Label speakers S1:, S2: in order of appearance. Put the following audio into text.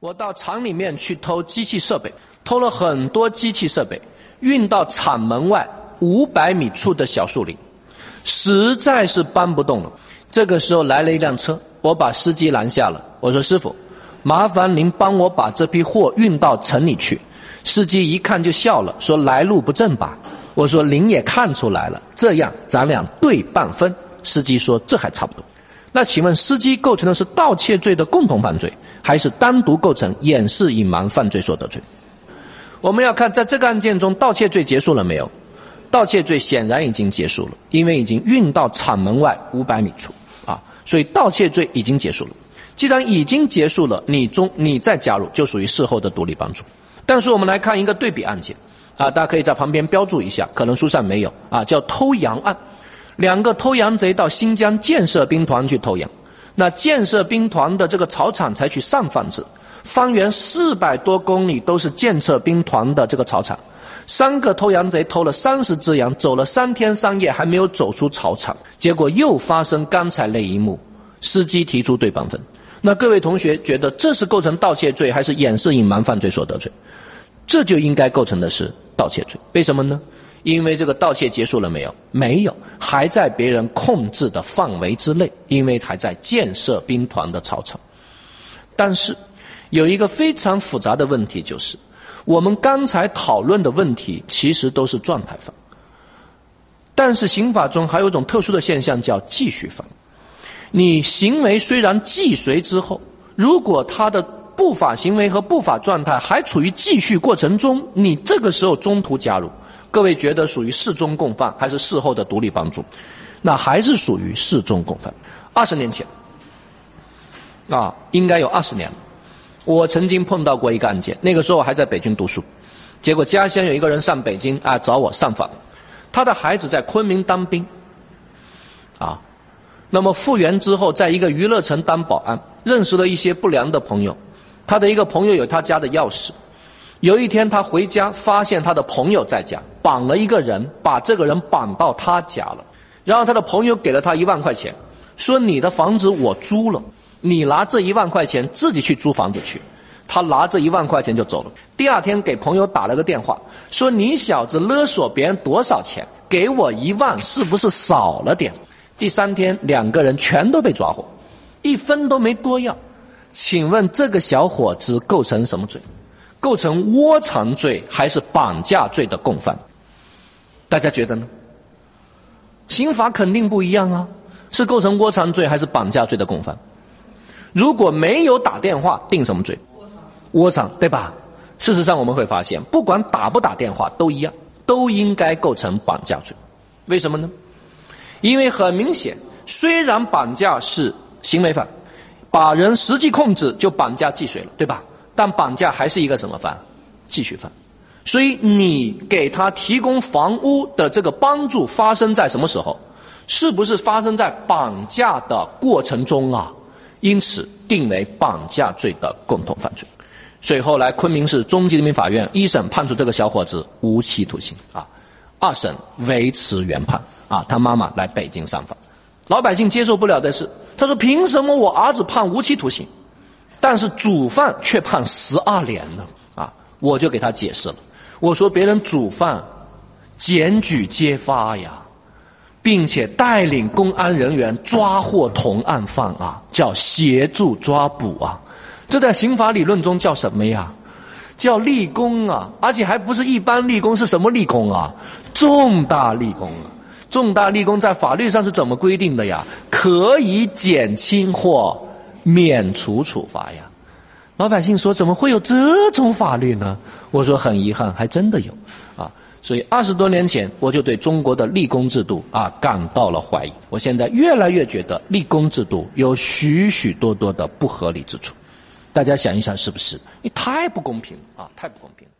S1: 我到厂里面去偷机器设备，偷了很多机器设备，运到厂门外五百米处的小树林，实在是搬不动了。这个时候来了一辆车，我把司机拦下了。我说：“师傅，麻烦您帮我把这批货运到城里去。”司机一看就笑了，说：“来路不正吧？”我说：“您也看出来了，这样咱俩对半分。”司机说：“这还差不多。”那请问，司机构成的是盗窃罪的共同犯罪？还是单独构成掩饰隐瞒犯罪所得罪？我们要看在这个案件中，盗窃罪结束了没有？盗窃罪显然已经结束了，因为已经运到厂门外五百米处啊，所以盗窃罪已经结束了。既然已经结束了，你中你再加入就属于事后的独立帮助。但是我们来看一个对比案件啊，大家可以在旁边标注一下，可能书上没有啊，叫偷羊案。两个偷羊贼到新疆建设兵团去偷羊。那建设兵团的这个草场采取上放制，方圆四百多公里都是建设兵团的这个草场。三个偷羊贼偷了三十只羊，走了三天三夜还没有走出草场，结果又发生刚才那一幕，司机提出对半分。那各位同学觉得这是构成盗窃罪还是掩饰隐瞒犯罪所得罪？这就应该构成的是盗窃罪。为什么呢？因为这个盗窃结束了没有？没有，还在别人控制的范围之内，因为还在建设兵团的操场。但是，有一个非常复杂的问题，就是我们刚才讨论的问题其实都是状态犯，但是刑法中还有一种特殊的现象叫继续犯。你行为虽然既遂之后，如果他的不法行为和不法状态还处于继续过程中，你这个时候中途加入。各位觉得属于事中共犯还是事后的独立帮助？那还是属于事中共犯。二十年前，啊，应该有二十年了。我曾经碰到过一个案件，那个时候我还在北京读书，结果家乡有一个人上北京啊找我上访，他的孩子在昆明当兵，啊，那么复员之后，在一个娱乐城当保安，认识了一些不良的朋友，他的一个朋友有他家的钥匙。有一天，他回家发现他的朋友在家绑了一个人，把这个人绑到他家了。然后他的朋友给了他一万块钱，说：“你的房子我租了，你拿这一万块钱自己去租房子去。”他拿这一万块钱就走了。第二天给朋友打了个电话，说：“你小子勒索别人多少钱？给我一万，是不是少了点？”第三天，两个人全都被抓获，一分都没多要。请问这个小伙子构成什么罪？构成窝藏罪还是绑架罪的共犯？大家觉得呢？刑法肯定不一样啊，是构成窝藏罪还是绑架罪的共犯？如果没有打电话，定什么罪？窝藏，对吧？事实上我们会发现，不管打不打电话都一样，都应该构成绑架罪。为什么呢？因为很明显，虽然绑架是行为犯，把人实际控制就绑架既遂了，对吧？但绑架还是一个什么犯？继续犯。所以你给他提供房屋的这个帮助发生在什么时候？是不是发生在绑架的过程中啊？因此定为绑架罪的共同犯罪。所以后来昆明市中级人民法院一审判处这个小伙子无期徒刑啊，二审维持原判啊。他妈妈来北京上访，老百姓接受不了的是，他说凭什么我儿子判无期徒刑？但是主犯却判十二年呢啊！我就给他解释了，我说别人主犯检举揭发呀，并且带领公安人员抓获同案犯啊，叫协助抓捕啊，这在刑法理论中叫什么呀？叫立功啊！而且还不是一般立功，是什么立功啊？重大立功啊！重大立功在法律上是怎么规定的呀？可以减轻或。免除处罚呀！老百姓说：“怎么会有这种法律呢？”我说：“很遗憾，还真的有啊！”所以二十多年前，我就对中国的立功制度啊感到了怀疑。我现在越来越觉得立功制度有许许多多的不合理之处。大家想一想，是不是？你太不公平了啊！太不公平了。